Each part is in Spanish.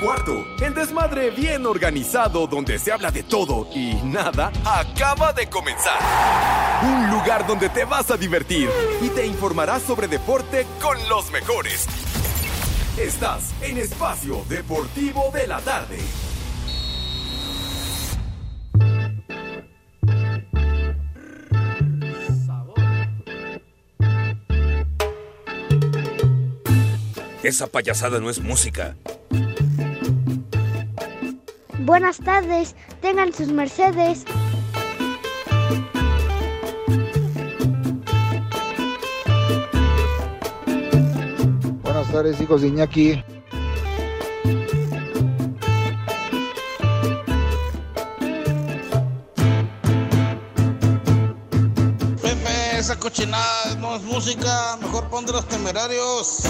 cuarto. El desmadre bien organizado donde se habla de todo y nada acaba de comenzar. Un lugar donde te vas a divertir y te informarás sobre deporte con los mejores. Estás en Espacio Deportivo de la Tarde. Esa payasada no es música. Buenas tardes, tengan sus mercedes. Buenas tardes, hijos de Iñaki. Pepe, esa cochinada no es música, mejor pon de los temerarios.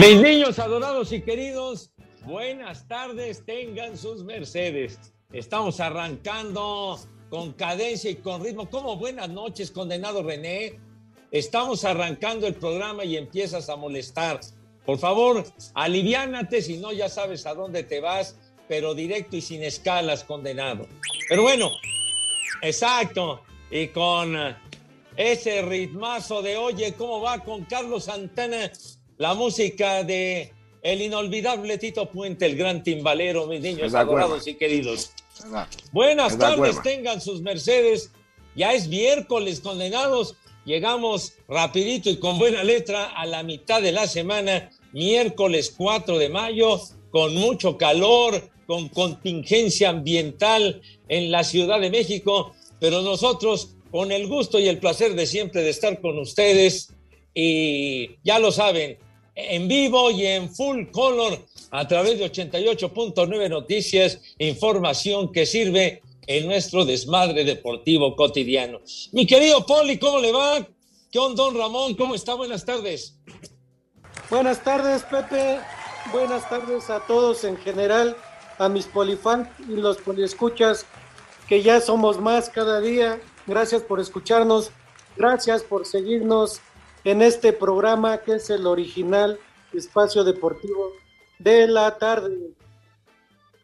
Mis niños adorados y queridos, buenas tardes, tengan sus mercedes. Estamos arrancando con cadencia y con ritmo. ¿Cómo buenas noches, condenado René? Estamos arrancando el programa y empiezas a molestar. Por favor, aliviánate, si no ya sabes a dónde te vas, pero directo y sin escalas, condenado. Pero bueno, exacto, y con ese ritmazo de oye, ¿cómo va con Carlos Santana? La música de el inolvidable Tito Puente, el gran timbalero, mis niños adorados y queridos. Buenas tardes, tengan sus mercedes. Ya es miércoles, condenados. Llegamos rapidito y con buena letra a la mitad de la semana, miércoles 4 de mayo, con mucho calor, con contingencia ambiental en la Ciudad de México, pero nosotros con el gusto y el placer de siempre de estar con ustedes y ya lo saben, en vivo y en full color a través de 88.9 Noticias, información que sirve en nuestro desmadre deportivo cotidiano. Mi querido Poli, ¿cómo le va? ¿Qué onda, don Ramón? ¿Cómo está? Buenas tardes. Buenas tardes, Pepe. Buenas tardes a todos en general, a mis polifans y los poliescuchas, que ya somos más cada día. Gracias por escucharnos, gracias por seguirnos en este programa que es el original espacio deportivo de la tarde.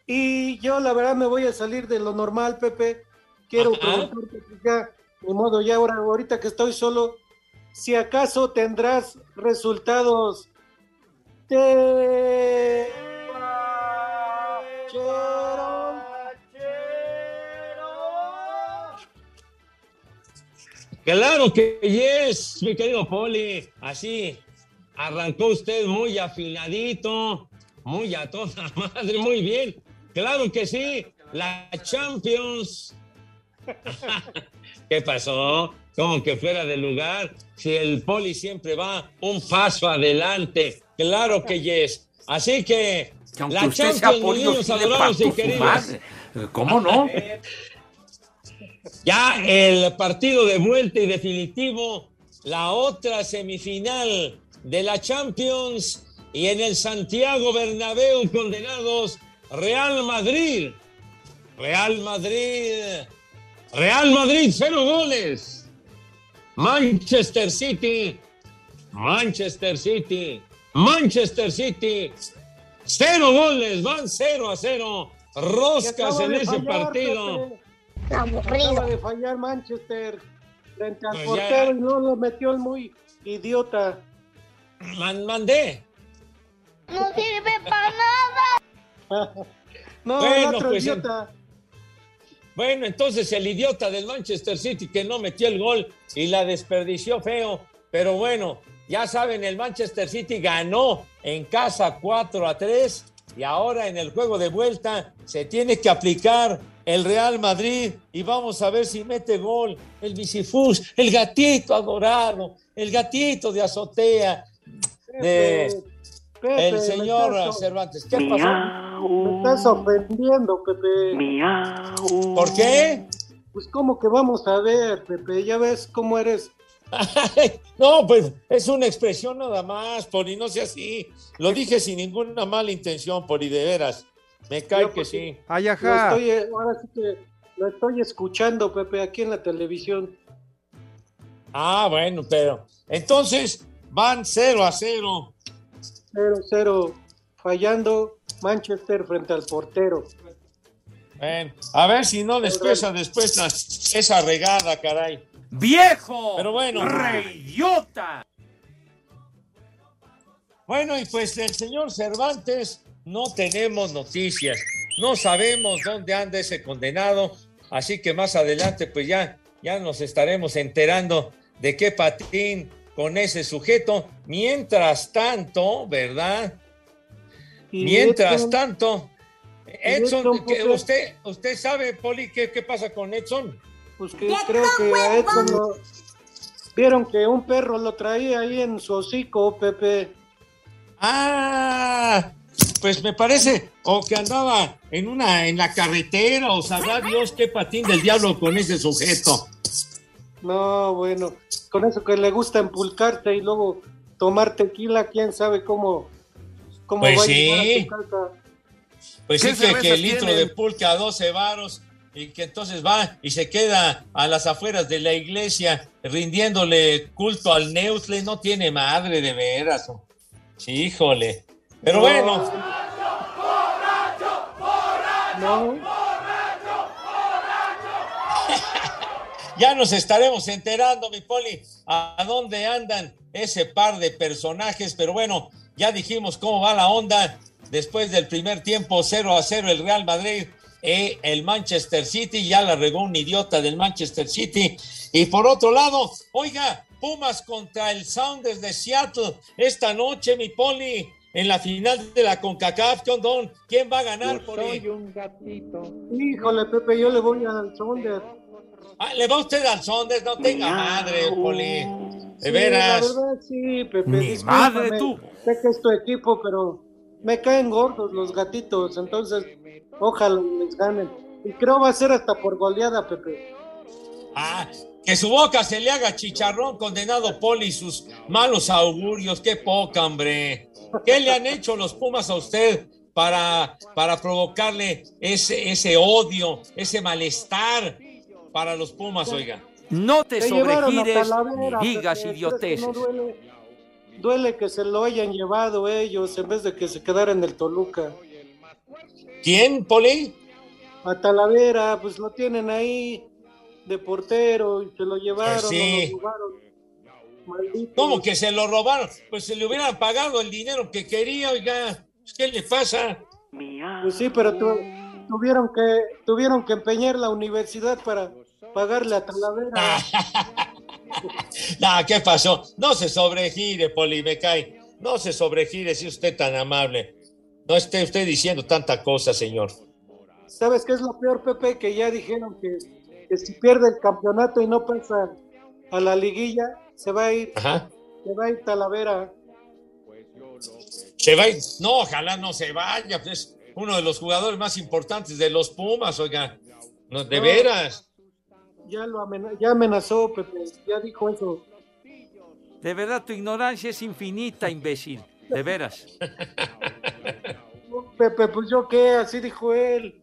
Y yo la verdad me voy a salir de lo normal, Pepe. Quiero preguntarte ya, de modo ya ahora, ahorita que estoy solo, si acaso tendrás resultados de... Claro que yes, mi querido Poli. Así arrancó usted muy afiladito, muy a toda madre, muy bien. Claro que sí, la Champions. ¿Qué pasó? Como que fuera de lugar. Si el Poli siempre va un paso adelante. Claro que yes. Así que la Champions, niños adorados y queridos. ¿Cómo no? Ya el partido de vuelta y definitivo, la otra semifinal de la Champions y en el Santiago Bernabéu condenados Real Madrid. Real Madrid. Real Madrid, cero goles. Manchester City. Manchester City. Manchester City. Cero goles, van cero a cero. Roscas en ese partido. Acaba de fallar Manchester frente al Pues portero y no lo metió el muy idiota. Man- mandé. No sirve para nada. No, Bueno, el otro pues, idiota. Bueno, entonces el idiota del Manchester City que no metió el gol y la desperdició feo. Pero bueno, ya saben, el Manchester City ganó en casa 4 a 3 y ahora en el juego de vuelta se tiene que aplicar el Real Madrid y vamos a ver si mete gol el Bicifus, el gatito adorado, el gatito de azotea de Pepe, el me señor estás- Cervantes. ¿Qué pasó? Me estás ofendiendo, Pepe. ¿Por qué? Pues como que vamos a ver, Pepe, ya ves cómo eres. no, pues es una expresión nada más, Poli, no sea así. Lo dije sin ninguna mala intención, Poli, de veras. Me cae Yo, que pues, sí. Ay, estoy, eh, ahora sí que lo estoy escuchando, Pepe, aquí en la televisión. Ah, bueno, pero entonces van 0 a 0. 0-0 fallando Manchester frente al portero. Bueno, a ver si no les pesa después la- esa regada, caray. ¡Viejo! Pero bueno. ¡Reyota! Bueno, y pues del señor Cervantes no tenemos noticias. No sabemos dónde anda ese condenado. Así que más adelante, pues ya, ya nos estaremos enterando de qué patín con ese sujeto. Mientras tanto, ¿verdad? Mientras Edson, tanto, Edson, Pepe. usted, usted sabe, Poli, qué, qué pasa con Edson. Pues que creo que a Edson lo- vieron que un perro lo traía ahí en su hocico, Pepe. Ah, pues me parece, o que andaba en una, en la carretera, o sabrá Dios qué patín del diablo con ese sujeto. No, bueno, con eso que le gusta empulcarte y luego tomar tequila, quién sabe cómo, cómo Pues va a sí. llegar a tu casa. Pues ¿Qué sí que, que el litro de pulque a 12 varos y que entonces va y se queda a las afueras de la iglesia rindiéndole culto al Neutle, no tiene madre de veras. Híjole. Pero No. bueno, No, Ya nos estaremos enterando, mi Poli, a dónde andan ese par de personajes, pero bueno, ya dijimos cómo va la onda después del primer tiempo 0 a 0 el Real Madrid e el Manchester City, ya la regó un idiota del Manchester City. Y por otro lado, oiga, Pumas contra el Sounders de Seattle esta noche, mi Poli, en la final de la CONCACAF. ¿Quién va a ganar, Poli? híjole, Pepe, yo le voy al Sonder. Ah, ¿Le va usted al Sounders? No tenga madre, Poli. De Sí, veras. La verdad, sí, Pepe. Madre tú. Sé que es tu equipo, pero me caen gordos los gatitos, entonces ojalá les ganen. Y creo va a ser hasta por goleada, Pepe. Ah, que su boca se le haga chicharrón, condenado Poli, y sus malos augurios. Qué poca, hombre. ¿Qué le han hecho los Pumas a usted para, para provocarle ese, ese odio, ese malestar para los Pumas, oiga? No te llevaron a sobregires ni digas Pepe, idioteces. ¿crees que no duele? Duele que se lo hayan llevado ellos en vez de que se quedara en el Toluca. ¿Quién, Poli? A Talavera, pues lo tienen ahí de portero y se lo llevaron, Pues sí. no lo robaron. Malditos. ¿Cómo que se lo robaron? Pues se le hubieran pagado el dinero que quería, oiga. Pues, ¿Qué le pasa? Pues sí, pero tu- tuvieron que tuvieron que empeñar la universidad para pagarle a Talavera. Nah, ¿qué pasó? No se sobregire, Poli, me cae. No se sobregire, si usted tan amable. No esté usted diciendo tanta cosa, señor. ¿Sabes qué es lo peor, Pepe? Que ya dijeron que, que si pierde el campeonato y no pasa a la liguilla, se va a ir, Ajá. se va a ir Talavera. Se va a ir- No, ojalá no se vaya. pues, es uno de los jugadores más importantes de los Pumas, oiga. No, de No. veras. Ya lo amena- ya amenazó, Pepe, ya dijo eso. De verdad, tu ignorancia es infinita, imbécil. De veras. Pepe, pues yo qué, así dijo él.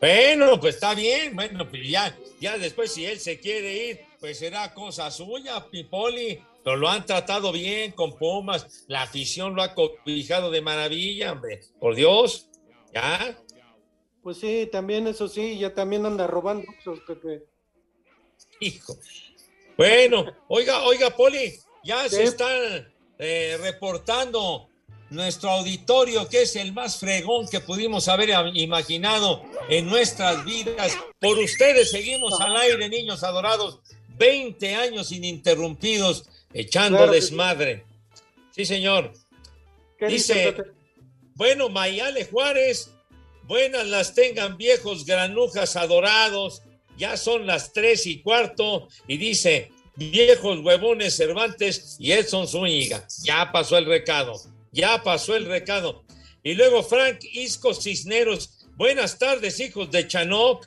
Bueno, pues está bien. Bueno, pues ya, ya después, si él se quiere ir, pues será cosa suya, Pipoli. Pero lo han tratado bien con Pumas. La afición lo ha cobijado de maravilla, hombre. Por Dios. Ya. Pues sí, también eso sí, ya también anda robando. Hijo. Bueno, oiga, oiga, Poli, ya se Sí. está eh, reportando nuestro auditorio, que es el más fregón que pudimos haber imaginado en nuestras vidas. Por ustedes seguimos al aire, niños adorados, 20 años ininterrumpidos, echando Claro sí. desmadre. Sí, señor. ¿Qué Dice-? Bueno, Mayale Juárez, buenas las tengan viejos granujas adorados. Ya son las tres y cuarto y dice, viejos huevones Cervantes y Edson Zúñiga. Ya pasó el recado, ya pasó el recado. Y luego Frank Isco Cisneros, buenas tardes hijos de Chanoc.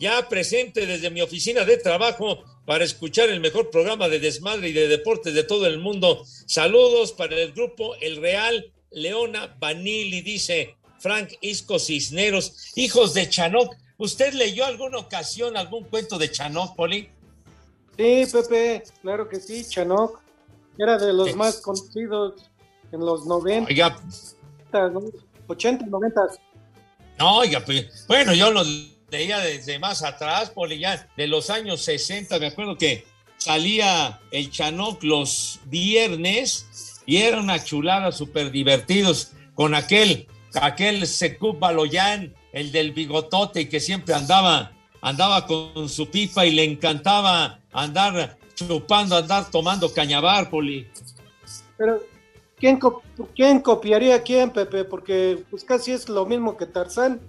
Ya presente desde mi oficina de trabajo para escuchar el mejor programa de desmadre y de deportes de todo el mundo. Saludos para el grupo El Real Leona Vanilli, dice Frank Isco Cisneros. Hijos de Chanoc, ¿usted leyó alguna ocasión algún cuento de Chanok, Poli? Sí, Pepe, claro que sí, Chanok. Era de los más conocidos en los 90, Oiga, 80, 90. no, oiga, pues, bueno, yo lo leía desde más atrás, Poli, ya de los años 60, me acuerdo que salía el Chanok los viernes y era una chulada súper divertidos con aquel, aquel Secup Baloyan, el del bigotote que siempre andaba, andaba con su pipa y le encantaba andar chupando, andar tomando cañabar, Poli. Pero, ¿quién, ¿quién copiaría a quién, Pepe? Porque pues casi es lo mismo que Tarzán.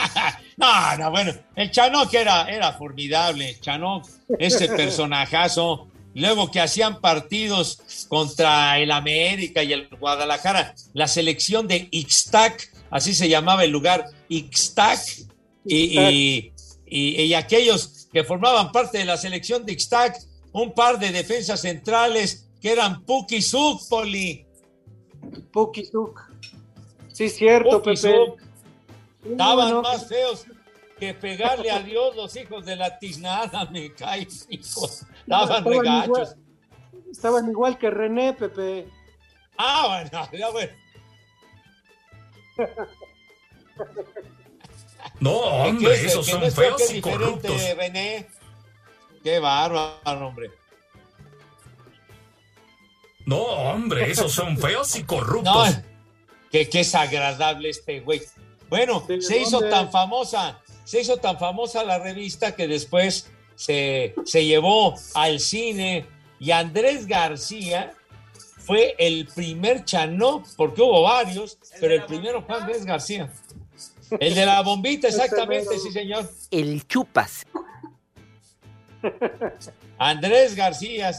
No, no, bueno, el Chanok era, era formidable, Chanok, ese personajazo. Luego que hacían partidos contra el América y el Guadalajara, la selección de Ixtac, así se llamaba el lugar, Ixtac, y, y- y- y aquellos que formaban parte de la selección de Ixtac, un par de defensas centrales que eran Puki Poli. Puki. Sí, cierto, Puki Pepe. Suk. Estaban no, más feos que pegarle a Dios los hijos de la tiznada, me cae, hijos. Estaban estaban regachos. igual- Estaban igual que René, Pepe. Ah, bueno, ya bueno. No, ¿Qué hombre, es esos que son no feos qué y corruptos. René. Qué bárbaro, hombre. No, hombre, esos son feos y No, corruptos. que qué es agradable este güey. Bueno, ¿De se hizo tan famosa, se hizo tan famosa la revista que después se, se llevó al cine y Andrés García fue el primer Chanó, porque hubo varios, pero el primero fue Andrés García. El de la bombita, exactamente, sí, señor. El chupas. Andrés García.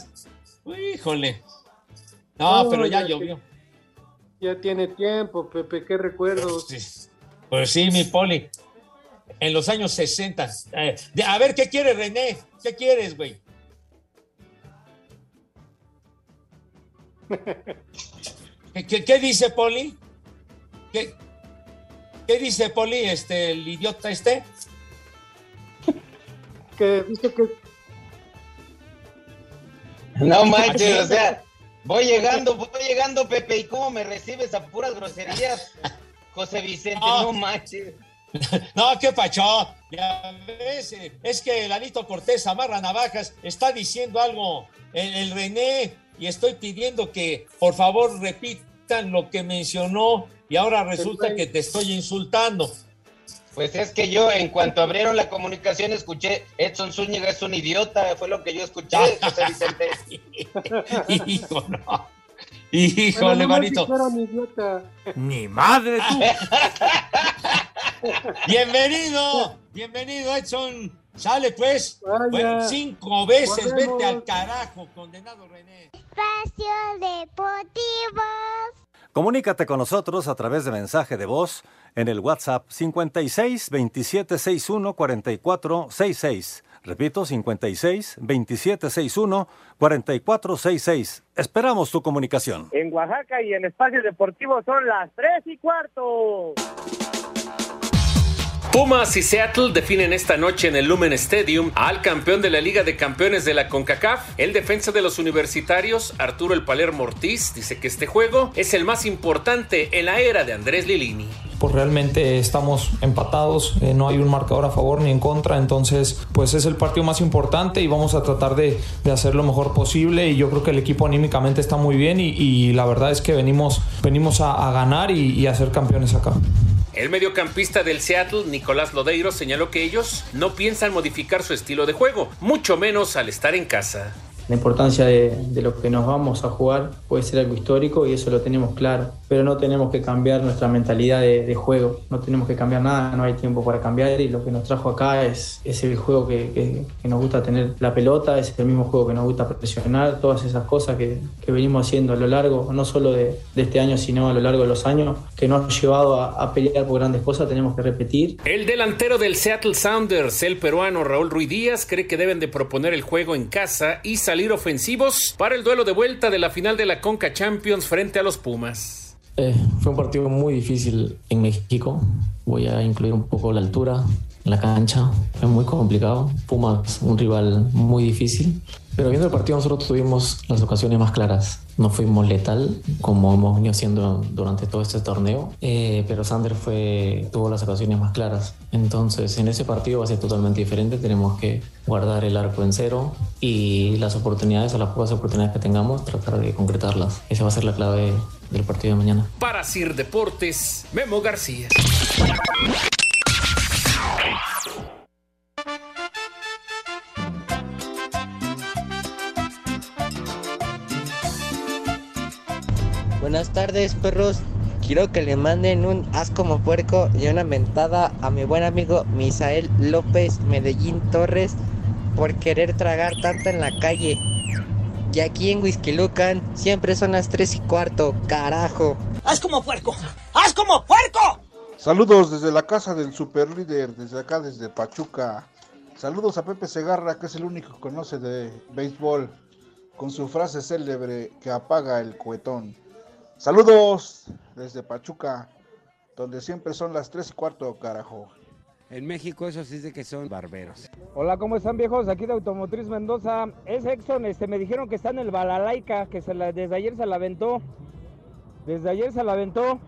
Híjole. No, No, pero ya ya llovió. Ya tiene tiempo, Pepe, qué recuerdos. Sí. Pues sí, mi poli. En los años 60. Eh, a ver, ¿qué quieres, René? ¿Qué quieres, güey? ¿Qué, qué- qué dice Poli? ¿Qué, qué dice Poli, este, el idiota este? Que dice que No manches, o sea, voy llegando, voy llegando, Pepe, ¿y cómo me recibes a puras groserías? José Vicente, Ah. no manches. No, qué pacho. Ya ves, eh, es que el Anito Cortés amarra navajas, está diciendo algo el, el René y estoy pidiendo que por favor repitan lo que mencionó y ahora resulta que te estoy insultando. Pues es que yo, en cuanto abrieron la comunicación, escuché, Edson Zúñiga es un idiota, fue lo que yo escuché, José Vicente. Hijo, no. Híjole, manito. Ni madre tú. Bienvenido, bienvenido, Edson. Sale pues. Vaya. Bueno, cinco veces, Volvemos. vete al carajo, condenado René. Espacio Deportivo. Comunícate con nosotros a través de mensaje de voz en el WhatsApp 56 27 61 44 66. Repito, 56 27 61 44 66. Esperamos tu comunicación. En Oaxaca y en Espacio Deportivo son las tres y cuarto. Pumas y Seattle definen esta noche en el Lumen Stadium al campeón de la Liga de Campeones de la CONCACAF. El defensa de los universitarios, Arturo El Palermo Ortiz, dice que este juego es el más importante en la era de Andrés Lilini. Pues realmente estamos empatados, eh, no hay un marcador a favor ni en contra, entonces pues es el partido más importante y vamos a tratar de, de hacer lo mejor posible y yo creo que el equipo anímicamente está muy bien y, la verdad es que venimos, venimos a, a ganar y, y a ser campeones acá. El mediocampista del Seattle, Nicolás Lodeiro, señaló que ellos no piensan modificar su estilo de juego, mucho menos al estar en casa. La importancia de, de lo que nos vamos a jugar puede ser algo histórico y eso lo tenemos claro, pero no tenemos que cambiar nuestra mentalidad de, de juego, no tenemos que cambiar nada, no hay tiempo para cambiar y lo que nos trajo acá es, es el juego que, que- que nos gusta tener la pelota, es el mismo juego que nos gusta presionar, todas esas cosas que, que venimos haciendo a lo largo, no solo de, de este año, sino a lo largo de los años, que nos ha llevado a, a pelear por grandes cosas, tenemos que repetir. El delantero del Seattle Sounders, el peruano Raúl Ruiz Díaz, cree que deben de proponer el juego en casa y salir ofensivos para el duelo de vuelta de la final de la Conca Champions frente a los Pumas. Eh, fue un partido muy difícil en México. Voy a incluir un poco la altura, la cancha. Fue muy complicado. Pumas, un rival muy difícil. Pero viendo el partido nosotros tuvimos las ocasiones más claras. No fuimos letal como hemos venido siendo durante todo este torneo, eh, pero Sander fue, tuvo las ocasiones más claras. Entonces en ese partido va a ser totalmente diferente. Tenemos que guardar el arco en cero y las oportunidades o las pocas oportunidades que tengamos tratar de concretarlas. Esa va a ser la clave del partido de mañana. Para Sir Deportes, Memo García. Buenas tardes, perros. Quiero que le manden un as como puerco y una mentada a mi buen amigo Misael López Medellín Torres por querer tragar tanto en la calle. Y aquí en Whisky Lucan siempre son las 3 y cuarto, carajo. ¡Haz como puerco! ¡Haz como puerco! Saludos desde la casa del super líder, desde acá, desde Pachuca. Saludos a Pepe Segarra, que es el único que conoce de béisbol, con su frase célebre que apaga el cuetón. Saludos desde Pachuca, donde siempre son las 3 y cuarto, carajo. En México eso sí de que son barberos. Hola, ¿cómo están viejos? Aquí de Automotriz Mendoza. Es Exxon, este, me dijeron que está en el Balalaica, que se la, desde ayer se la aventó. Desde ayer se la aventó.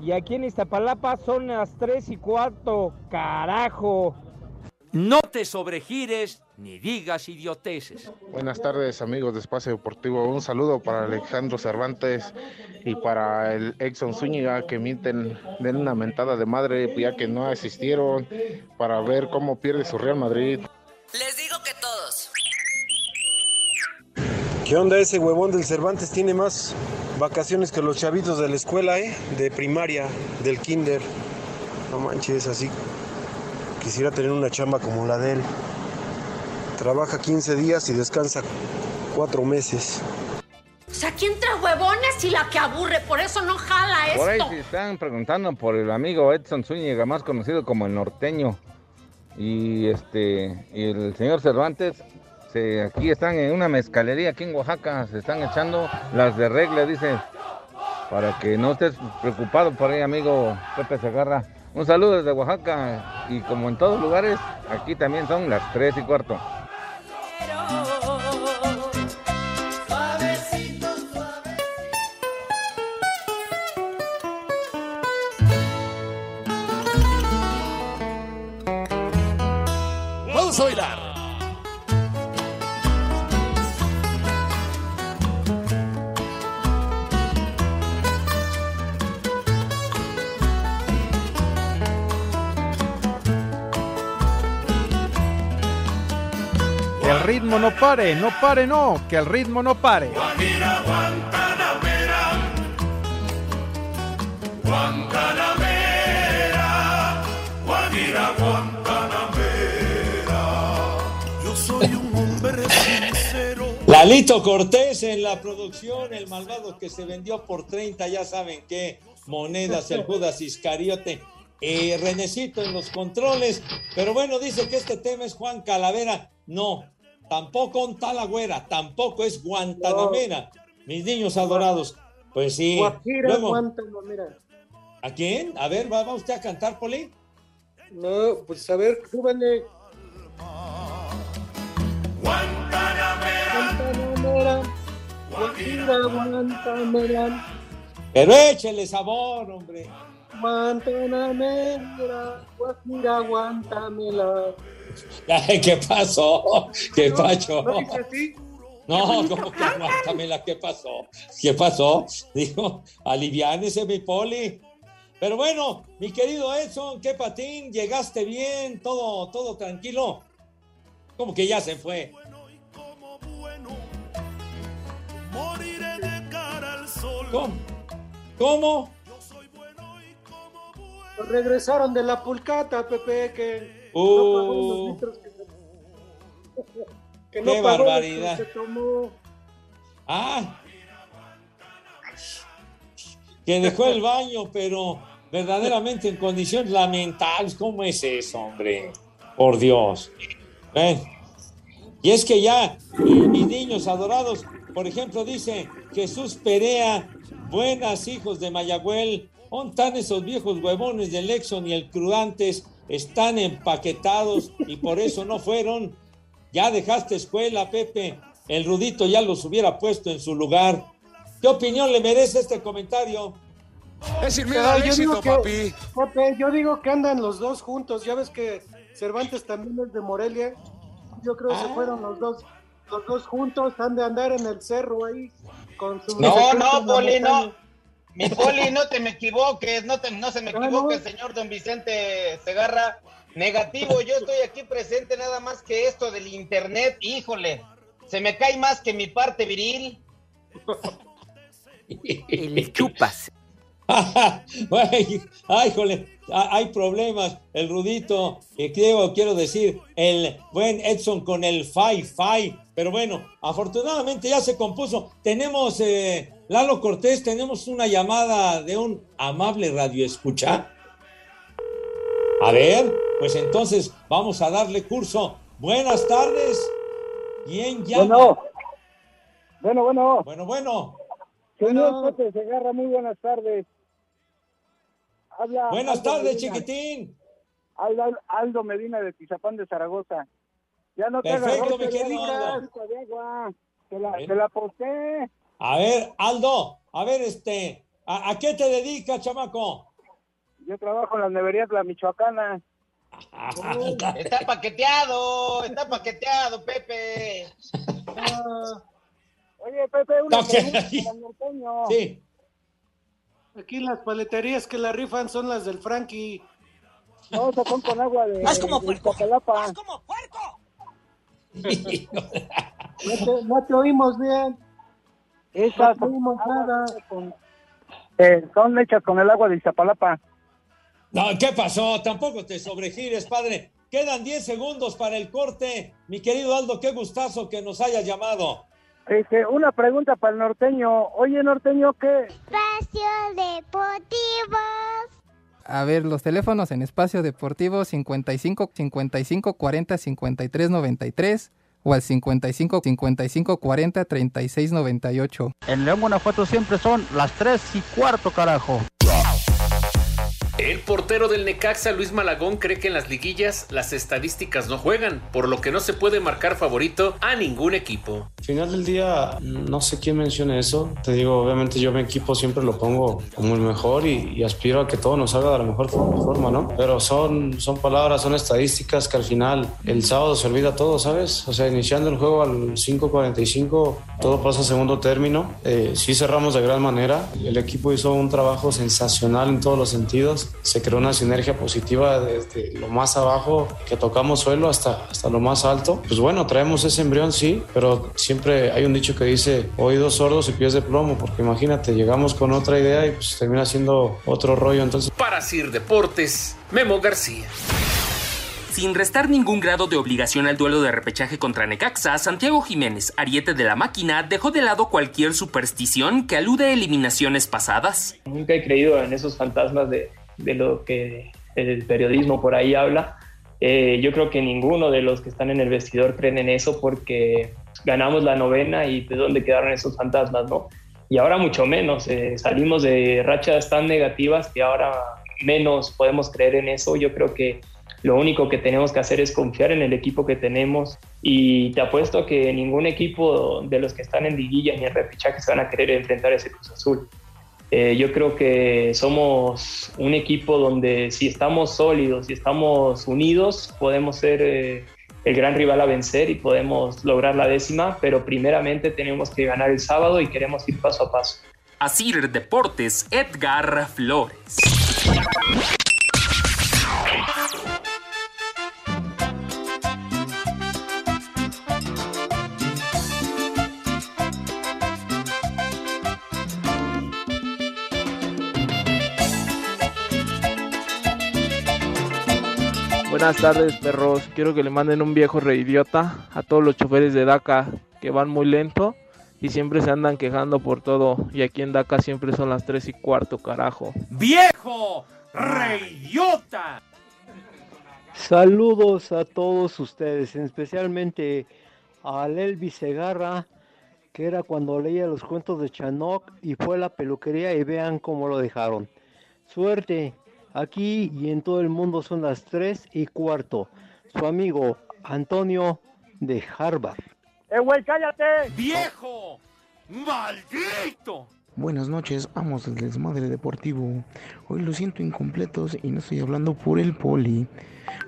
Y aquí en Iztapalapa son las 3 y cuarto, carajo. No te sobregires ni digas idioteces. Buenas tardes amigos de Espacio Deportivo. Un saludo para Alejandro Cervantes y para el Exxon Zúñiga que mienten, den una mentada de madre ya que no asistieron para ver cómo pierde su Real Madrid. Les digo que todos. ¿Qué onda ese huevón del Cervantes? Tiene más vacaciones que los chavitos de la escuela, ¿eh? De primaria, del kinder. No manches, así. Quisiera tener una chamba como la de él. Trabaja 15 días y descansa 4 meses. O sea, ¿quién trae huevones y la que aburre? Por eso no jala esto. Por ahí se están preguntando por el amigo Edson Zúñiga, más conocido como el norteño. Y este y el señor Cervantes, se, aquí están en una mezcalería aquí en Oaxaca, se están echando las de regla, dice, para que no estés preocupado por ahí, amigo Pepe Segarra. Un saludo desde Oaxaca y como en todos lugares, aquí también son las 3 y cuarto. No pare, no pare, no, que el ritmo no pare. Guajira, Guantanamera. Guantanamera. Guajira, Guantanamera. Yo soy un hombre sincero. Lalito Cortés en la producción, el malvado que se vendió por 30, ya saben qué, monedas, el Judas Iscariote. Eh, Renecito en los controles, pero bueno, dice que este tema es Juan Calavera. No, tampoco un talagüera, tampoco es Guantanamera. Mis niños adorados. Pues sí. Guajira, Luego, Guantanamera. ¿A quién? A ver, ¿va, va usted a cantar, Poli? No, pues a ver, súbanle. Guantanamera. Guajira, Guantanamera. Pero échele sabor, hombre. Guantanamera. Guajira, Guantanamera. Ay, ¿Qué pasó? ¿Qué No, pacho? ¿no dice así? No, ¿cómo que aguántamela? ¿Qué pasó? ¿Qué pasó? Digo, aliviánese, mi poli. Pero bueno, mi querido Edson, qué patín, llegaste bien, todo, todo tranquilo. Como que ya se fue. ¿Cómo? ¿Cómo? Pues Regresaron de la pulcata, Pepe, que Uh. no pagó los litros que, que no Qué pagó los barbaridad. que se tomó. Ah, que dejó el baño, pero verdaderamente en condiciones lamentables. ¿Cómo es eso, hombre? Por Dios. ¿Eh? Y es que ya, mis niños adorados, por ejemplo, dice Jesús Perea, Buenas, hijos de Mayagüel. ¿Dónde están esos viejos huevones del Exxon y el Crudantes? Están empaquetados y por eso no fueron. Ya dejaste escuela, Pepe. El Rudito ya los hubiera puesto en su lugar. ¿Qué opinión le merece este comentario? Es sin miedo al éxito, que, papi. Pepe, yo digo que andan los dos juntos. Ya ves que Cervantes también es de Morelia. Yo creo que Ah. se fueron los dos, los dos juntos. Han de andar en el cerro ahí con su. No, no, Poli, no. Mi Poli, no te me equivoques, no, te, no se me equivoque, no. señor don Vicente Segarra. Negativo, yo estoy aquí presente nada más que esto del internet, híjole, se me cae más que mi parte viril. El chupas. Ay, ay, jole, hay problemas. El Rudito, eh, quiero, quiero decir, el buen Edson con el Fai Fai. Pero bueno, afortunadamente ya se compuso. Tenemos, eh, Lalo Cortés, tenemos una llamada de un amable radio escucha. A ver, pues entonces vamos a darle curso. Buenas tardes. ¿Quién llama? Bueno. Bueno, bueno. Bueno, bueno. Señor Pepe Segarra, muy buenas tardes. Habla Buenas Aldo tardes, Medina. chiquitín. Aldo, Aldo Medina de Tizapán de Zaragoza. Ya no te Perfecto, roce, mi querido Aldo. Te la, te la aposté. A ver, Aldo, a ver, este, ¿a, a qué te dedicas, chamaco? Yo trabajo en las neverías La Michoacana. Está paqueteado, está paqueteado, Pepe. Oye, Pepe, una pregunta para el norteño. Sí. Aquí las paleterías que la rifan son las del Frankie. No, esas son con agua de, Haz como puerco. Iztapalapa. No te, no te oímos bien. Esas nada. eh, son hechas con el agua de Iztapalapa. No, ¿qué pasó? Tampoco te sobregires, padre. Quedan 10 segundos para el corte. Mi querido Aldo, qué gustazo que nos hayas llamado. Este, una pregunta para el norteño. Oye, norteño, ¿qué? Espacio Deportivo. A ver, los teléfonos en espacio deportivo 55 55 40 53 93 o al 55 55 40 36 98. En León, Guanajuato siempre son las 3 y cuarto, carajo. El portero del Necaxa, Luis Malagón, cree que en las liguillas las estadísticas no juegan, por lo que no se puede marcar favorito a ningún equipo. Al final del día, no sé quién menciona eso. Te digo, obviamente yo mi equipo siempre lo pongo como el mejor y, y aspiro a que todo nos salga de la mejor forma, ¿no? Pero son, son palabras, son estadísticas que al final el sábado se olvida todo, ¿sabes? O sea, iniciando el juego al 5.45, todo pasa a segundo término. Eh, sí cerramos de gran manera. El equipo hizo un trabajo sensacional en todos los sentidos. Se creó una sinergia positiva desde lo más abajo que tocamos suelo hasta, hasta lo más alto. Pues bueno, traemos ese embrión, sí, pero siempre hay un dicho que dice oídos sordos y pies de plomo, porque imagínate, llegamos con otra idea y pues termina siendo otro rollo. Entonces, Para Sir Deportes, Memo García. Sin restar ningún grado de obligación al duelo de repechaje contra Necaxa, Santiago Jiménez, ariete de la máquina, dejó de lado cualquier superstición que alude a eliminaciones pasadas. Nunca he creído en esos fantasmas de, de lo que el periodismo por ahí habla. Eh, yo creo que ninguno de los que están en el vestidor creen en eso porque ganamos la novena y de dónde quedaron esos fantasmas, ¿no? Y ahora mucho menos, eh, salimos de rachas tan negativas que ahora menos podemos creer en eso. Yo creo que lo único que tenemos que hacer es confiar en el equipo que tenemos y te apuesto que ningún equipo de los que están en liguilla ni en repechaje se van a querer enfrentar a ese Cruz Azul. Eh, yo creo que somos un equipo donde si estamos sólidos, si estamos unidos, podemos ser eh, el gran rival a vencer y podemos lograr la décima, pero primeramente tenemos que ganar el sábado y queremos ir paso a paso. Asir Deportes, Edgar Flores. Buenas tardes, perros. Quiero que le manden un viejo reidiota a todos los choferes de DACA que van muy lento y siempre se andan quejando por todo. Y aquí en DACA siempre son las 3 y cuarto, carajo. ¡Viejo! ¡Reyota! Saludos a todos ustedes, especialmente a Elvis Segarra, que era cuando leía los cuentos de Chanok y fue a la peluquería y vean cómo lo dejaron. Suerte, aquí y en todo el mundo son las tres y cuarto. Su amigo Antonio de Harvard. ¡Eh, güey, cállate! ¡Viejo! ¡Maldito! Buenas noches, amos del desmadre deportivo. Hoy lo siento incompletos y no estoy hablando por el poli.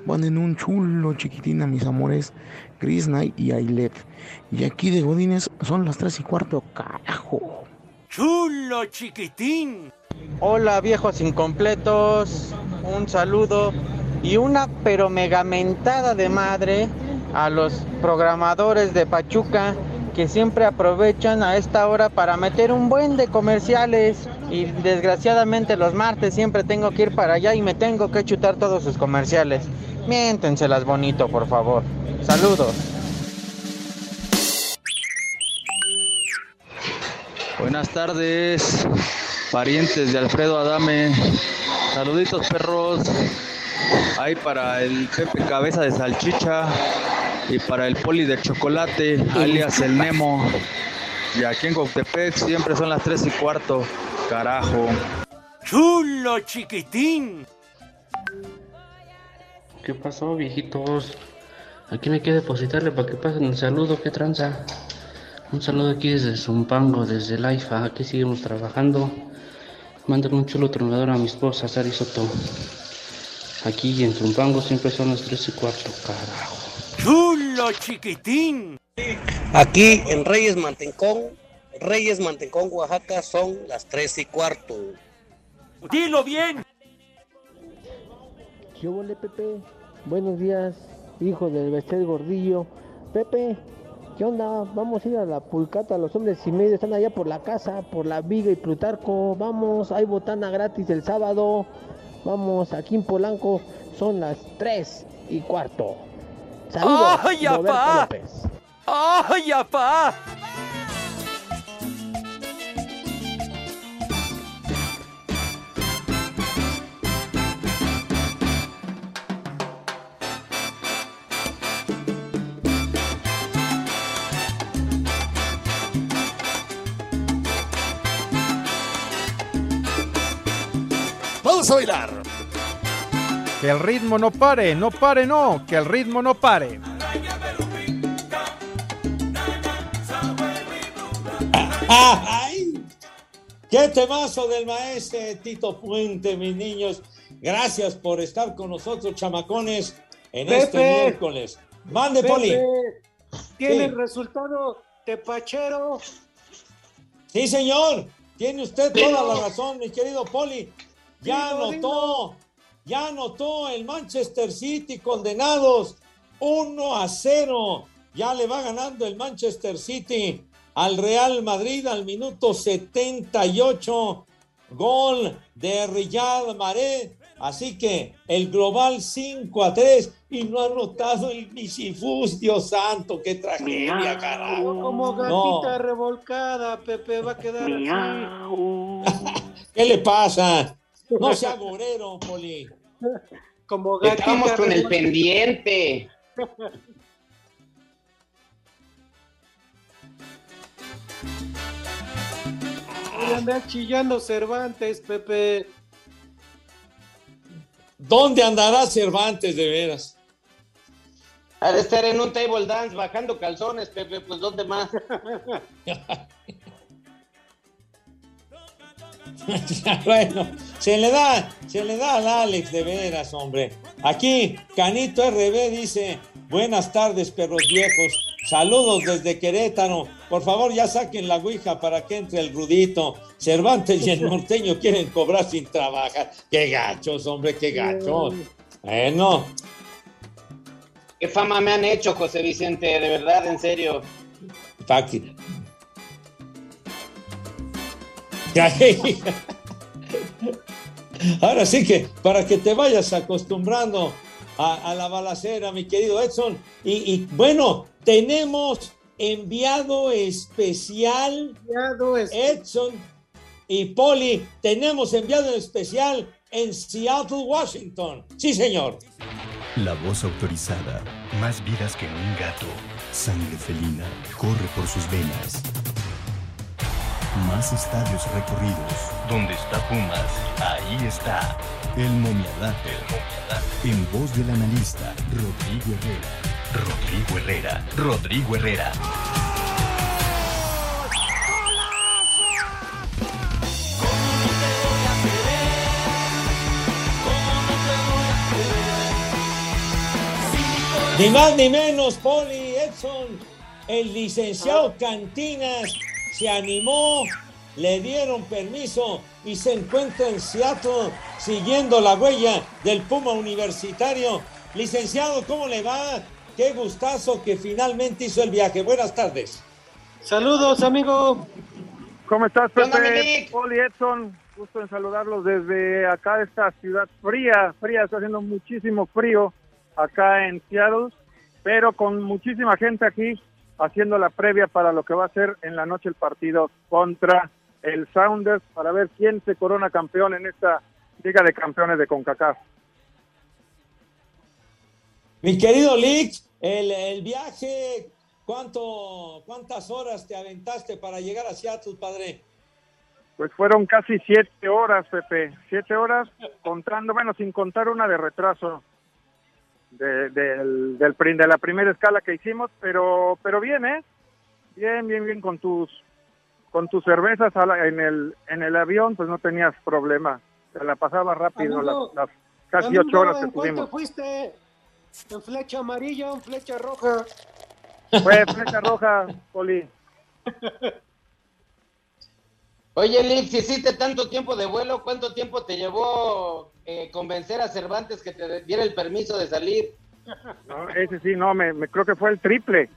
Van en un chulo chiquitín a mis amores, Chris Knight y Ailet. Y aquí de Godines son las tres y cuarto, carajo. ¡Chulo chiquitín! Hola viejos incompletos, un saludo y una pero megamentada de madre a los programadores de Pachuca que siempre aprovechan a esta hora para meter un buen de comerciales y desgraciadamente los martes siempre tengo que ir para allá y me tengo que chutar todos sus comerciales. Miéntenselas bonito, por favor. Saludos. Buenas tardes, parientes de Alfredo Adame. Saluditos perros. Ahí para el Pepe Cabeza de Salchicha y para el Poli de Chocolate, alias el Nemo. Y aquí en Coctepec siempre son las 3 y cuarto. Carajo. ¡Chulo chiquitín! ¿Qué pasó, viejitos? Aquí me queda depositarle para que pasen el saludo, qué tranza. Un saludo aquí desde Zumpango, desde el AIFA. Aquí seguimos trabajando. Mándame un chulo tronador a mi esposa, Sari Soto. Aquí en Zumpango siempre son las 3 y cuarto, carajo. ¡Chulo chiquitín! Aquí en Reyes Mantencón, Reyes Mantencón, Oaxaca, son las 3 y cuarto. ¡Dilo bien! ¿Qué huele, Pepe? Buenos días, hijo del Bestel Gordillo. Pepe, ¿qué onda? Vamos a ir a la pulcata, los hombres y medio están allá por la casa, por la Viga y Plutarco. Vamos, hay botana gratis el sábado. Vamos, aquí en Polanco son las 3 y cuarto. Saludos, ¡Ay, Roberto apá! López. ¡Ay, apá! Vamos a bailar. Que el ritmo no pare, no pare, no, que el ritmo no pare. ¡Ay! ¡Qué temazo del maestro Tito Puente, mis niños! Gracias por estar con nosotros, chamacones, en Pepe. este miércoles. Mande, Poli. Pepe, Tiene Sí. el resultado tepachero. Sí, señor. Tiene usted toda la razón, mi querido Poli. Ya anotó, ya anotó el Manchester City condenados 1 a 0. Ya le va ganando el Manchester City al Real Madrid al minuto 78. Gol de Riyad Mahrez. Así que el global 5 a 3 y no ha anotado el Misifus, Dios santo, qué tragedia, carajo. Como gatita No. revolcada, Pepe va a quedar así. ¿Qué le pasa? No sea gorero, Poli. Como gatita Estamos con el pendiente. Voy a andar chillando Cervantes, Pepe. ¿Dónde andará Cervantes de veras? De estar en un table dance bajando calzones, Pepe, pues ¿dónde más? bueno, se le da, se le da al Alex de veras, hombre. Aquí, Canito RB dice, buenas tardes, perros viejos. Saludos desde Querétaro. Por favor, ya saquen la ouija para que entre el rudito. Cervantes y el norteño quieren cobrar sin trabajar. Qué gachos, hombre, qué gachos. Bueno, ¿Qué fama me han hecho, José Vicente? De verdad, en serio. Paqui. Ahora sí que para que te vayas acostumbrando a, a la balacera, mi querido Edson. Y, y, bueno, tenemos enviado especial, Edson y Poli, tenemos enviado especial en Seattle, Washington. Sí, señor. La voz autorizada, más vidas que un gato. Sangre felina corre por sus venas. Más estadios recorridos. Donde está Pumas, ahí está el momiadate. En voz del analista Rodrigo Herrera. Rodrigo Herrera. Rodrigo Herrera. Ni más ni menos, Poli Edson, el licenciado Cantinas se animó, le dieron permiso y se encuentra en Seattle siguiendo la huella del Puma Universitario. Licenciado, ¿cómo le va? Qué gustazo que finalmente hizo el viaje. Buenas tardes. Saludos, amigo. ¿Cómo estás, ¿Qué onda, Pepe? Poli Edson, gusto en saludarlos desde acá, esta ciudad fría, fría, está haciendo muchísimo frío acá en Seattle, pero con muchísima gente aquí haciendo la previa para lo que va a ser en la noche el partido contra el Sounders para ver quién se corona campeón en esta Liga de Campeones de CONCACAF. Mi querido Lick, el, el viaje, ¿cuánto, ¿cuántas horas te aventaste para llegar a Seattle, padre? Pues fueron casi siete horas, Pepe, siete horas contando, bueno, sin contar una de retraso de, del, del de la primera escala que hicimos, pero pero bien, ¿eh? Bien, bien, bien con tus con tus cervezas en el en el avión, pues no tenías problema, te la pasaba rápido Amigo, las, las casi Amigo, ocho horas que ¿En cuánto tuvimos. fuiste? ¿En flecha amarilla o en flecha roja? Fue flecha roja, Poli. Oye, Lick, si hiciste tanto tiempo de vuelo, ¿cuánto tiempo te llevó eh, convencer a Cervantes que te diera el permiso de salir? No, ese sí, no, me, me creo que fue el triple.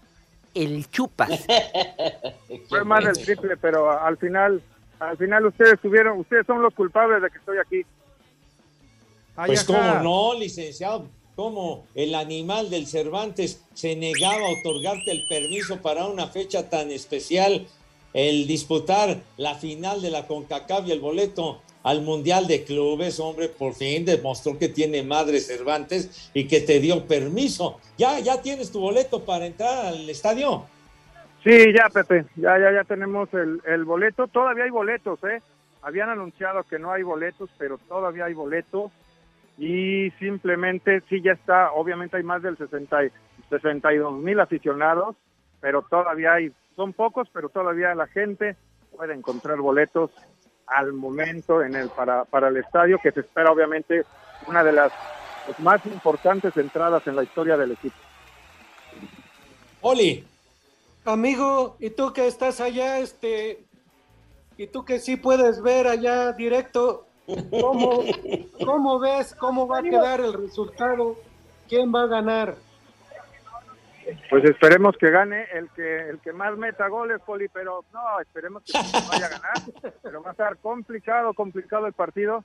El chupas. Fue más del triple, pero al final, al final ustedes tuvieron, ustedes son los culpables de que estoy aquí. Pues cómo no, licenciado, cómo el animal del Cervantes se negaba a otorgarte el permiso para una fecha tan especial, el disputar la final de la CONCACAF y el boleto al Mundial de Clubes, hombre, por fin demostró que tiene madre Cervantes y que te dio permiso. Ya, ya tienes tu boleto para entrar al estadio. Sí, ya, Pepe, ya, ya, ya tenemos el, el boleto. Todavía hay boletos, ¿eh? Habían anunciado que no hay boletos, pero todavía hay boletos. Y simplemente, sí, ya está. Obviamente hay más del 60, y- 62 mil aficionados, pero todavía hay, son pocos, pero todavía la gente puede encontrar boletos al momento en el para, para el estadio, que se espera, obviamente, una de las pues, más importantes entradas en la historia del equipo. Oli. Amigo, ¿y tú que estás allá, este, y tú que sí puedes ver allá directo, ¿cómo, cómo ves cómo va a quedar el resultado? ¿Quién va a ganar? Pues esperemos que gane el que el que más meta goles, Poli, pero no, esperemos que no vaya a ganar. Pero va a estar complicado, complicado el partido.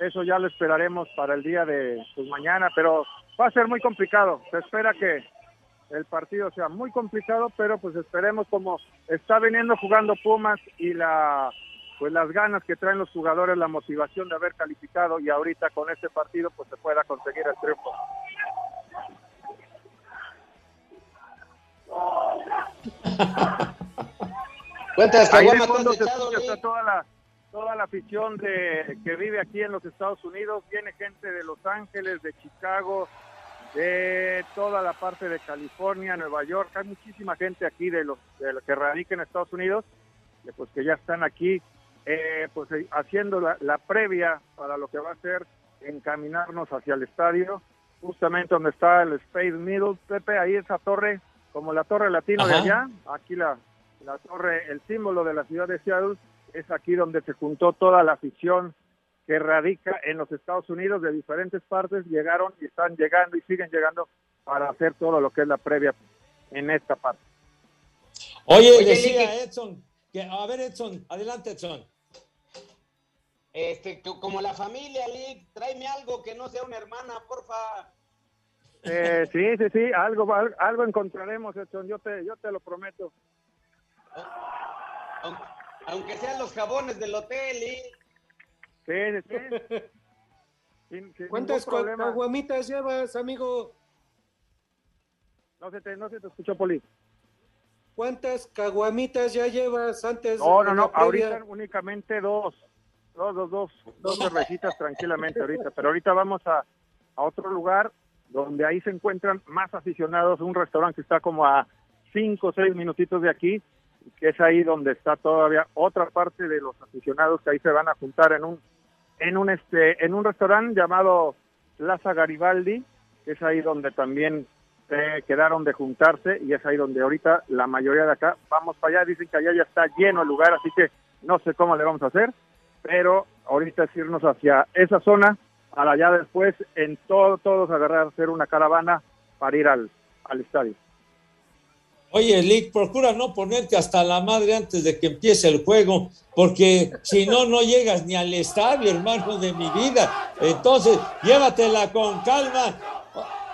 Eso ya lo esperaremos para el día de pues, mañana, pero va a ser muy complicado. Se espera que el partido sea muy complicado, pero pues esperemos como está viniendo jugando Pumas y la pues las ganas que traen los jugadores, la motivación de haber calificado y ahorita con este partido pues se pueda conseguir el triunfo. ¿Cuántas Ahí de caguamas te has fondo se echado, escucha está toda la toda la afición de que vive aquí en los Estados Unidos, viene gente de Los Ángeles, de Chicago, de toda la parte de California, Nueva York, hay muchísima gente aquí de los, de los que radica en Estados Unidos, que, pues que ya están aquí eh, pues eh, haciendo la, la previa para lo que va a ser encaminarnos hacia el estadio, justamente donde está el Space Middle, Pepe, ahí esa torre, como la torre latino de allá, aquí la, la torre, el símbolo de la ciudad de Seattle, es aquí donde se juntó toda la afición que radica en los Estados Unidos de diferentes partes, llegaron y están llegando y siguen llegando para hacer todo lo que es la previa en esta parte. Oye, Oye, decía Edson, que, a ver Edson, adelante Edson. Este, como la familia, Lick, tráeme algo que no sea una hermana, porfa. Eh, sí, sí, sí, algo, al- algo encontraremos, Edson, yo te, yo te lo prometo. Aunque, aunque sean los jabones del hotel, Lick. Sí, sí, sí. Sin- sin ¿Cuántas caguamitas llevas, amigo? No se te, no se te escuchó, Poli. ¿Cuántas caguamitas ya llevas antes? No, de no, no, ahorita únicamente dos, dos, dos, dos, dos cervecitas tranquilamente ahorita, pero ahorita vamos a, a otro lugar donde ahí se encuentran más aficionados, un restaurante que está como a cinco o seis minutitos de aquí, que es ahí donde está todavía otra parte de los aficionados que ahí se van a juntar en un, en un este, en un restaurante llamado Plaza Garibaldi, que es ahí donde también eh, quedaron de juntarse y es ahí donde ahorita la mayoría de acá vamos para allá, dicen que allá ya está lleno el lugar, así que no sé cómo le vamos a hacer, pero ahorita es irnos hacia esa zona para allá después en todo, todos agarrar, hacer una caravana para ir al, al estadio. Oye, Lick, procura no ponerte hasta la madre antes de que empiece el juego, porque si no, no llegas ni al estadio, hermano de mi vida. Entonces, llévatela con calma.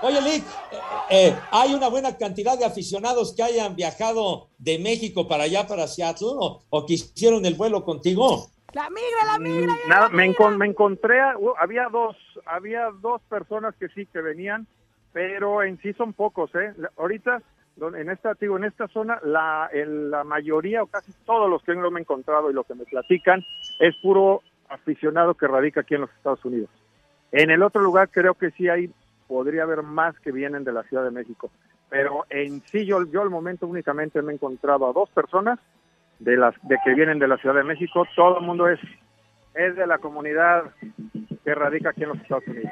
Oye, Lick, eh, eh, ¿hay una buena cantidad de aficionados que hayan viajado de México para allá, para Seattle, o, o que hicieron el vuelo contigo? La migra, la migra. Nada, me, encon- me encontré, a- uh, había dos, había dos personas que sí que venían, pero en sí son pocos, ¿eh? Ahorita, en esta, digo, en esta zona, la, el- la mayoría o casi todos los que yo me he encontrado y lo que me platican es puro aficionado que radica aquí en los Estados Unidos. En el otro lugar creo que sí hay, podría haber más que vienen de la Ciudad de México, pero en sí yo, yo al momento únicamente me he encontrado a dos personas de las de que vienen de la Ciudad de México, todo el mundo es es de la comunidad que radica aquí en los Estados Unidos.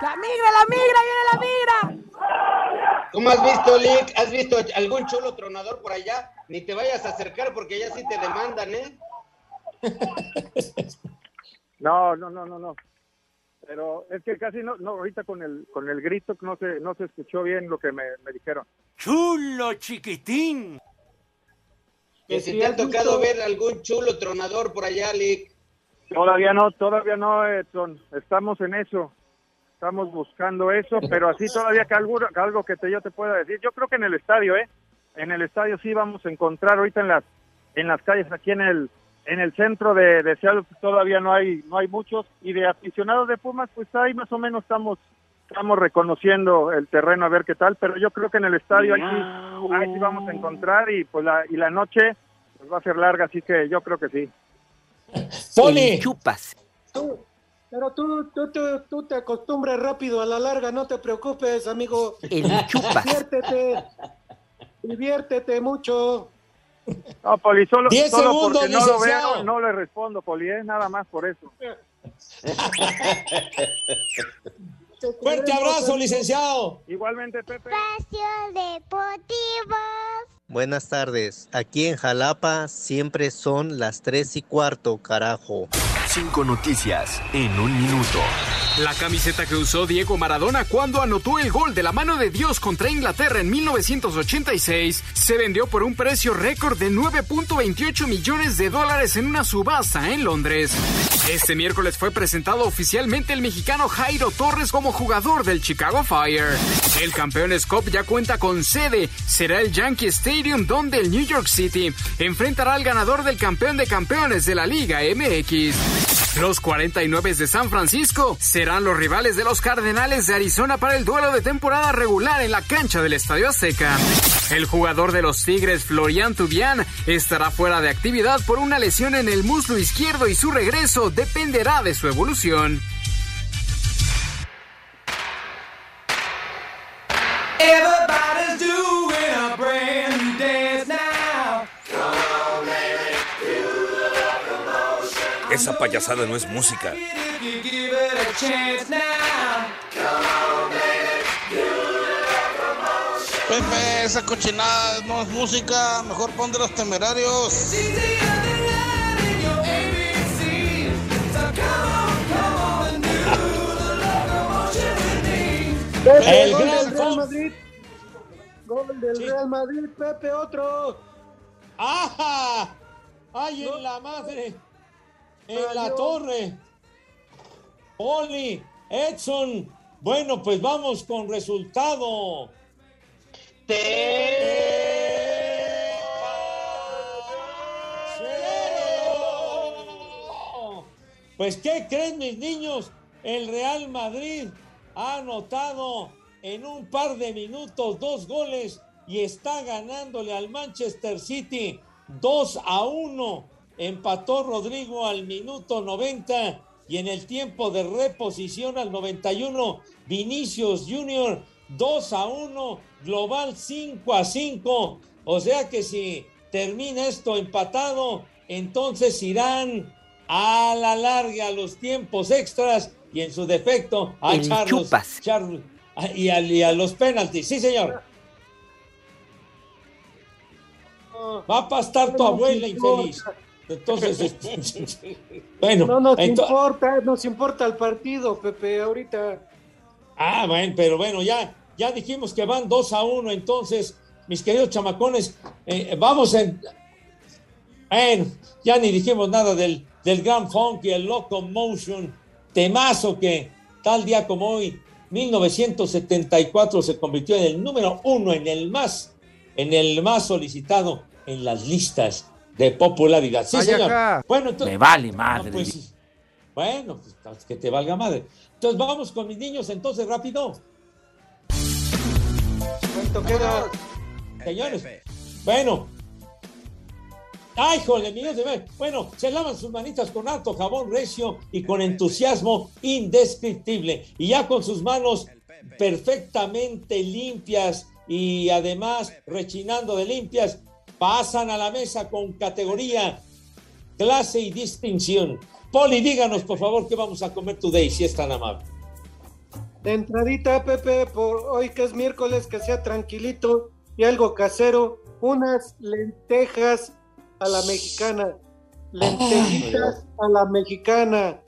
La migra, la migra, viene la migra. ¿Cómo has visto, Lick? ¿Has visto algún chulo tronador por allá? Ni te vayas a acercar porque ya sí te demandan, ¿eh? No, no, no, no, no. Pero es que casi no, no ahorita con el con el grito no se no se escuchó bien lo que me, me dijeron. Chulo chiquitín. Que si te ha tocado ver algún chulo tronador por allá, Lick. Todavía no, todavía no, Edson. Estamos en eso. Estamos buscando eso, pero así todavía que algo, que algo que te, yo te pueda decir. Yo creo que en el estadio, ¿eh? En el estadio sí vamos a encontrar ahorita en las en las calles aquí en el en el centro de, de Seattle pues, todavía no hay no hay muchos y de aficionados de Pumas pues ahí más o menos estamos estamos reconociendo el terreno a ver qué tal, pero yo creo que en el estadio ahí sí, ahí sí vamos a encontrar y pues la y la noche pues, va a ser larga, así que yo creo que sí. Poli. Chupas. Tú, pero tú, tú, tú, tú te acostumbras rápido a la larga, no te preocupes, amigo. El chupas. Diviértete. Diviértete mucho. No, Poli, solo, Diez solo segundos, porque no lo veo, no le respondo, Poli, ¿eh? nada más por eso. Fuerte abrazo, licenciado. Igualmente, Pepe. Espacio Deportivo. Buenas tardes. Aquí en Jalapa siempre son las tres y cuarto, carajo. Cinco noticias en un minuto. La camiseta que usó Diego Maradona cuando anotó el gol de la mano de Dios contra Inglaterra en 1986 se vendió por un precio récord de 9.28 millones de dólares en una subasta en Londres. Este miércoles fue presentado oficialmente el mexicano Jairo Torres como jugador del Chicago Fire. El Campeones Cup ya cuenta con sede. Será el Yankee Stadium donde el New York City enfrentará al ganador del campeón de campeones de la Liga MX. Los 49 de San Francisco serán los rivales de los Cardenales de Arizona para el duelo de temporada regular en la cancha del Estadio Azteca. El jugador de los Tigres, Florian Tubian, estará fuera de actividad por una lesión en el muslo izquierdo y su regreso dependerá de su evolución. Esa payasada no es música. Pepe, esa cochinada no es música, mejor pon de los temerarios. Pepe, El gol gran del Real. Madrid. Gol del Real Madrid, Pepe, otro. ¡Ajá! ¡Ay, en la madre! ¡En la torre! Poli, Edson. Bueno, pues vamos con resultado. Pues, ¿qué creen mis niños? El Real Madrid ha anotado en un par de minutos dos goles y está ganándole al Manchester City 2 a 1. Empató Rodrigo al minuto 90 y en el tiempo de reposición al 91, Vinicius Junior 2 a 1, global 5 a 5. O sea que si termina esto empatado, entonces irán a la larga a los tiempos extras y en su defecto a. Charles- y, a, y a los penaltis. Sí, señor. Va a pastar tu abuela infeliz. Entonces, bueno, no nos importa, nos importa el partido, Pepe, ahorita. Ah, bueno, pero bueno, ya, ya dijimos que van 2 a 1, entonces, mis queridos chamacones, eh, vamos en. Bueno, ya ni dijimos nada del, del Grand Funk y el Locomotion, temazo que tal día como hoy, 1974, se convirtió en el número uno, en el más, en el más solicitado en las listas de popularidad. Sí, Ay, señor. Bueno, entonces. Me vale madre. No, pues, bueno, pues, que te valga madre. Entonces vamos con mis niños, entonces rápido. ¿Cuánto queda? Señores, bueno. Ay, jole, millones de veces. Bueno, se lavan sus manitas con alto jabón recio y con entusiasmo indescriptible. Y ya con sus manos perfectamente limpias y además rechinando de limpias, pasan a la mesa con categoría, clase y distinción. Poli, díganos por favor qué vamos a comer today, si es tan amable. De entradita, Pepe, por hoy que es miércoles, que sea tranquilito y algo casero, unas lentejas a la mexicana. Lentejitas a la mexicana.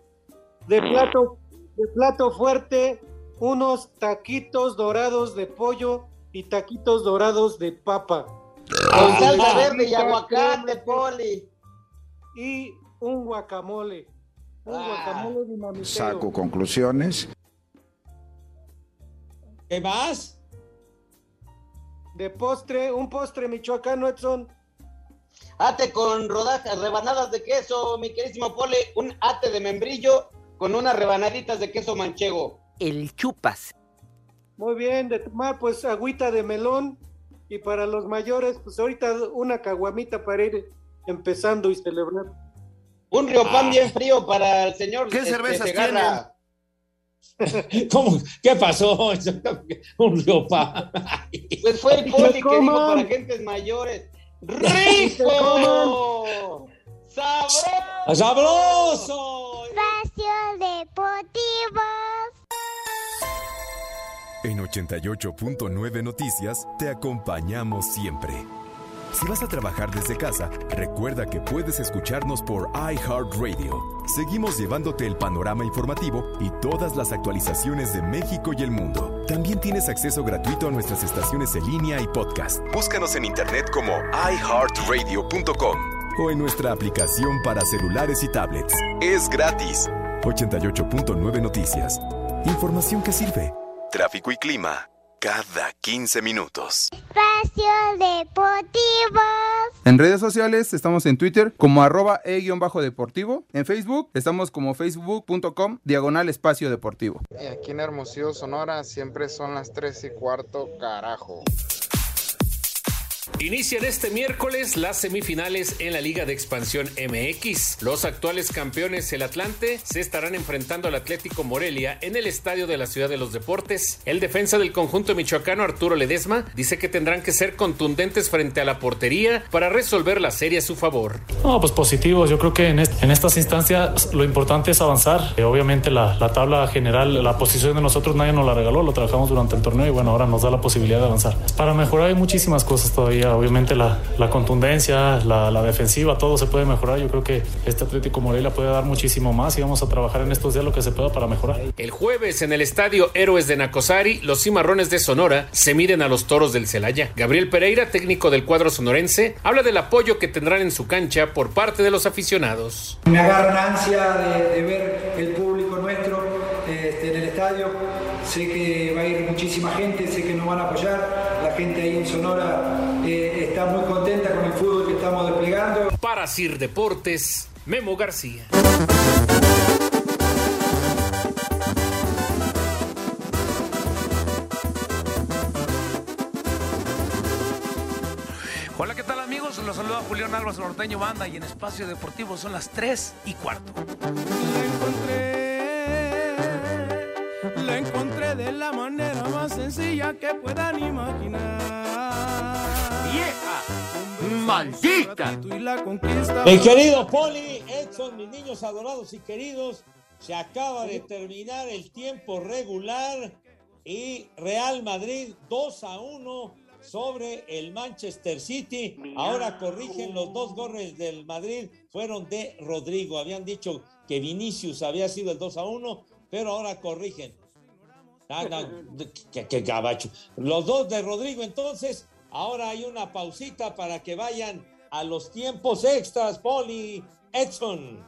De plato, de plato fuerte, unos taquitos dorados de pollo y taquitos dorados de papa. Con salsa Ah. verde y aguacate, Poli. Y un guacamole. Un Ah. guacamole dinamitero. Saco conclusiones. ¿Qué más? De postre, un postre michoacano, Edson. Ate con rodajas, rebanadas de queso, mi querísimo Poli. Un ate de membrillo con unas rebanaditas de queso manchego. El chupas. Muy bien, de tomar pues agüita de melón y para los mayores pues ahorita una caguamita para ir empezando y celebrar. Un riopán bien frío para el señor. ¿Qué este, cervezas Segarra. ¿Cómo? ¿Qué pasó? Un riopán. Pues fue el Poli que dijo para gentes mayores. ¡Rico! ¡Sabroso! ¡Sabroso! Espacio Deportivo. En 88.9 Noticias te acompañamos siempre. Si vas a trabajar desde casa, recuerda que puedes escucharnos por iHeartRadio. Seguimos llevándote el panorama informativo y todas las actualizaciones de México y el mundo. También tienes acceso gratuito a nuestras estaciones en línea y podcast. Búscanos en internet como iHeartRadio.com o en nuestra aplicación para celulares y tablets. Es gratis. 88.9 Noticias. Información que sirve. Tráfico y clima cada 15 minutos. Espacio Deportivo. En redes sociales estamos en Twitter como arroba e-deportivo. En Facebook estamos como facebook.com diagonal espacio deportivo. Y aquí en Hermosillo, Sonora, siempre son las 3 y cuarto, carajo. Inician este miércoles las semifinales en la Liga de Expansión MX. Los actuales campeones, el Atlante, se estarán enfrentando al Atlético Morelia en el estadio de la Ciudad de los Deportes. El defensa del conjunto michoacano, Arturo Ledesma, dice que tendrán que ser contundentes frente a la portería para resolver la serie a su favor. No, pues positivos. Yo creo que en, est- en estas instancias lo importante es avanzar. Eh, obviamente la tabla general, la posición de nosotros nadie nos la regaló, lo trabajamos durante el torneo y bueno, ahora nos da la posibilidad de avanzar. Para mejorar hay muchísimas cosas todavía. Obviamente la, la contundencia, la, la defensiva, todo se puede mejorar. Yo creo que este Atlético Morelia puede dar muchísimo más y vamos a trabajar en estos días lo que se pueda para mejorar. El jueves en el estadio Héroes de Nacosari, los cimarrones de Sonora se miden a los toros del Celaya. Gabriel Pereira, técnico del cuadro sonorense, habla del apoyo que tendrán en su cancha por parte de los aficionados. Me agarra ansia de, de ver el público nuestro este, en el estadio. Sé que va a ir muchísima gente, sé que nos van a apoyar. La gente ahí en Sonora está muy contenta con el fútbol que estamos desplegando. Para Sir Deportes, Memo García. Hola, ¿qué tal amigos? Los saluda Julián Álvarez Norteño Banda y en Espacio Deportivo son las 3 y cuarto. La encontré de la manera más sencilla que puedan imaginar. ¡Maldita! Mi querido Poli, Edson, mis niños adorados y queridos, se acaba de terminar el tiempo regular y Real Madrid 2 a 1 sobre el Manchester City. Ahora corrigen los dos goles del Madrid, fueron de Rodrigo. Habían dicho que Vinicius había sido el 2 a 1, pero ahora corrigen. Ah, qué gabacho. Los dos de Rodrigo, entonces, ahora hay una pausita para que vayan a los tiempos extras, Poli, Edson.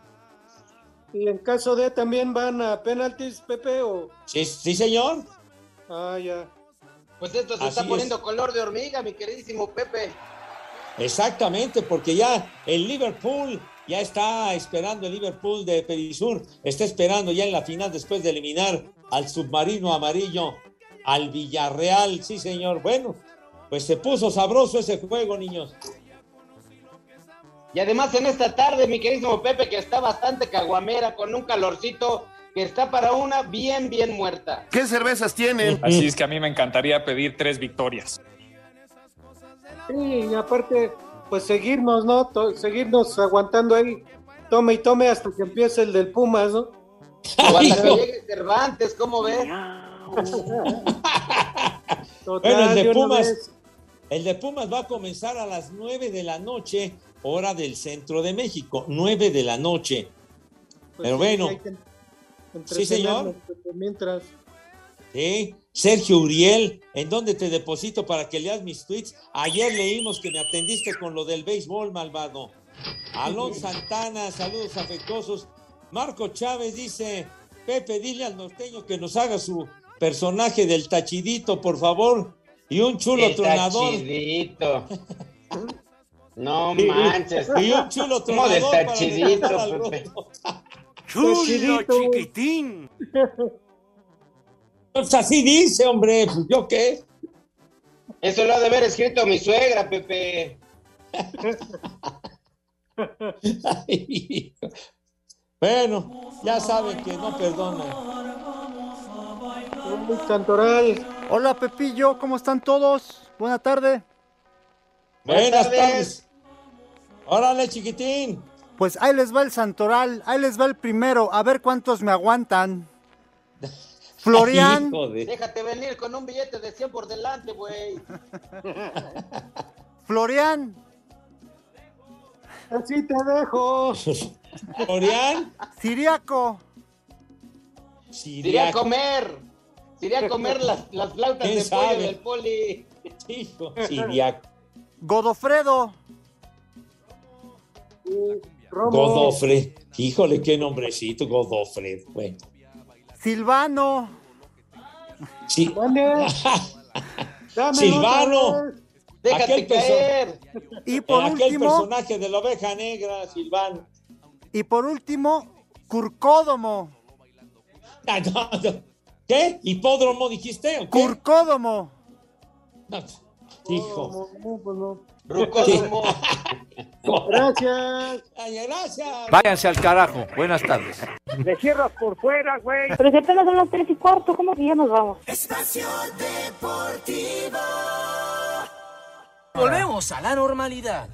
Y en caso de también van a penaltis, Pepe, o... Sí, sí, señor. Ah, ya. Pues esto se Así está es. poniendo color de hormiga, mi queridísimo Pepe. Exactamente, porque ya el Liverpool ya está esperando el Liverpool de Perisur, está esperando ya en la final después de eliminar al submarino amarillo, al Villarreal, sí señor. Bueno, pues se puso sabroso ese juego, niños. Y además en esta tarde, mi queridísimo Pepe, que está bastante caguamera, con un calorcito que está para una bien, bien muerta. ¿Qué cervezas tienen? Así es que a mí me encantaría pedir tres victorias. Sí, y aparte, pues seguirnos, ¿no? To- seguirnos aguantando ahí. Tome y tome hasta que empiece el del Pumas, ¿no? O hasta que llegue Cervantes, ¿cómo ves? Total, Bueno, el de Pumas, vez. El de Pumas va a comenzar a las 9 de la noche, hora del centro de México, 9 de la noche. Pues Pero sí, bueno, Sí, señor. Pepe, Mientras. ¿sí? Sergio Uriel, ¿en dónde te deposito para que leas mis tweets? Ayer leímos que me atendiste con lo del béisbol, malvado. Alonso Santana, saludos afectuosos. Marco Chávez dice, Pepe, dile al norteño que nos haga su personaje del tachidito, por favor. Y un chulo El tronador. tachidito. No manches. Y un chulo ¿Cómo de tronador para tachidito, despertar al Pepe? ¡Chulo, chiquitín! Pues así dice, hombre, pues yo qué. Eso lo ha de haber escrito mi suegra, Pepe. bueno, ya saben que no perdonan. Santoral. Hola Pepillo, ¿cómo están todos? Buena tarde. Buenas tardes. Órale, chiquitín. Pues ahí les va el Santoral, ahí les va el primero, a ver cuántos me aguantan. Florian, Déjate venir con un billete de 100 por delante, güey. Florian, Así te dejo. Florian. Siriaco, Iría a comer. Iría a comer las, las flautas ¿Quién de pollo sabe? del poli. Hijo, Siriaco. Godofredo, Godofre. Híjole, qué nombrecito, Godofre. Bueno. Silvano, Sí. Silvano. Déjate Aquel caer. y por aquel último, personaje de la oveja negra, Silvano. y por último, Curcódomo, Ah, no, no. ¿Qué? ¿Hipódromo dijiste? ¿o qué? Curcódomo. No, Hijo. No, pues no. Rucódomo. Gracias. Ay, gracias. Váyanse al carajo. Buenas tardes. Le cierras por fuera, güey. Pero si apenas son las tres y cuarto, ¿cómo que ya nos vamos? Espacio Deportivo. Volvemos a la normalidad.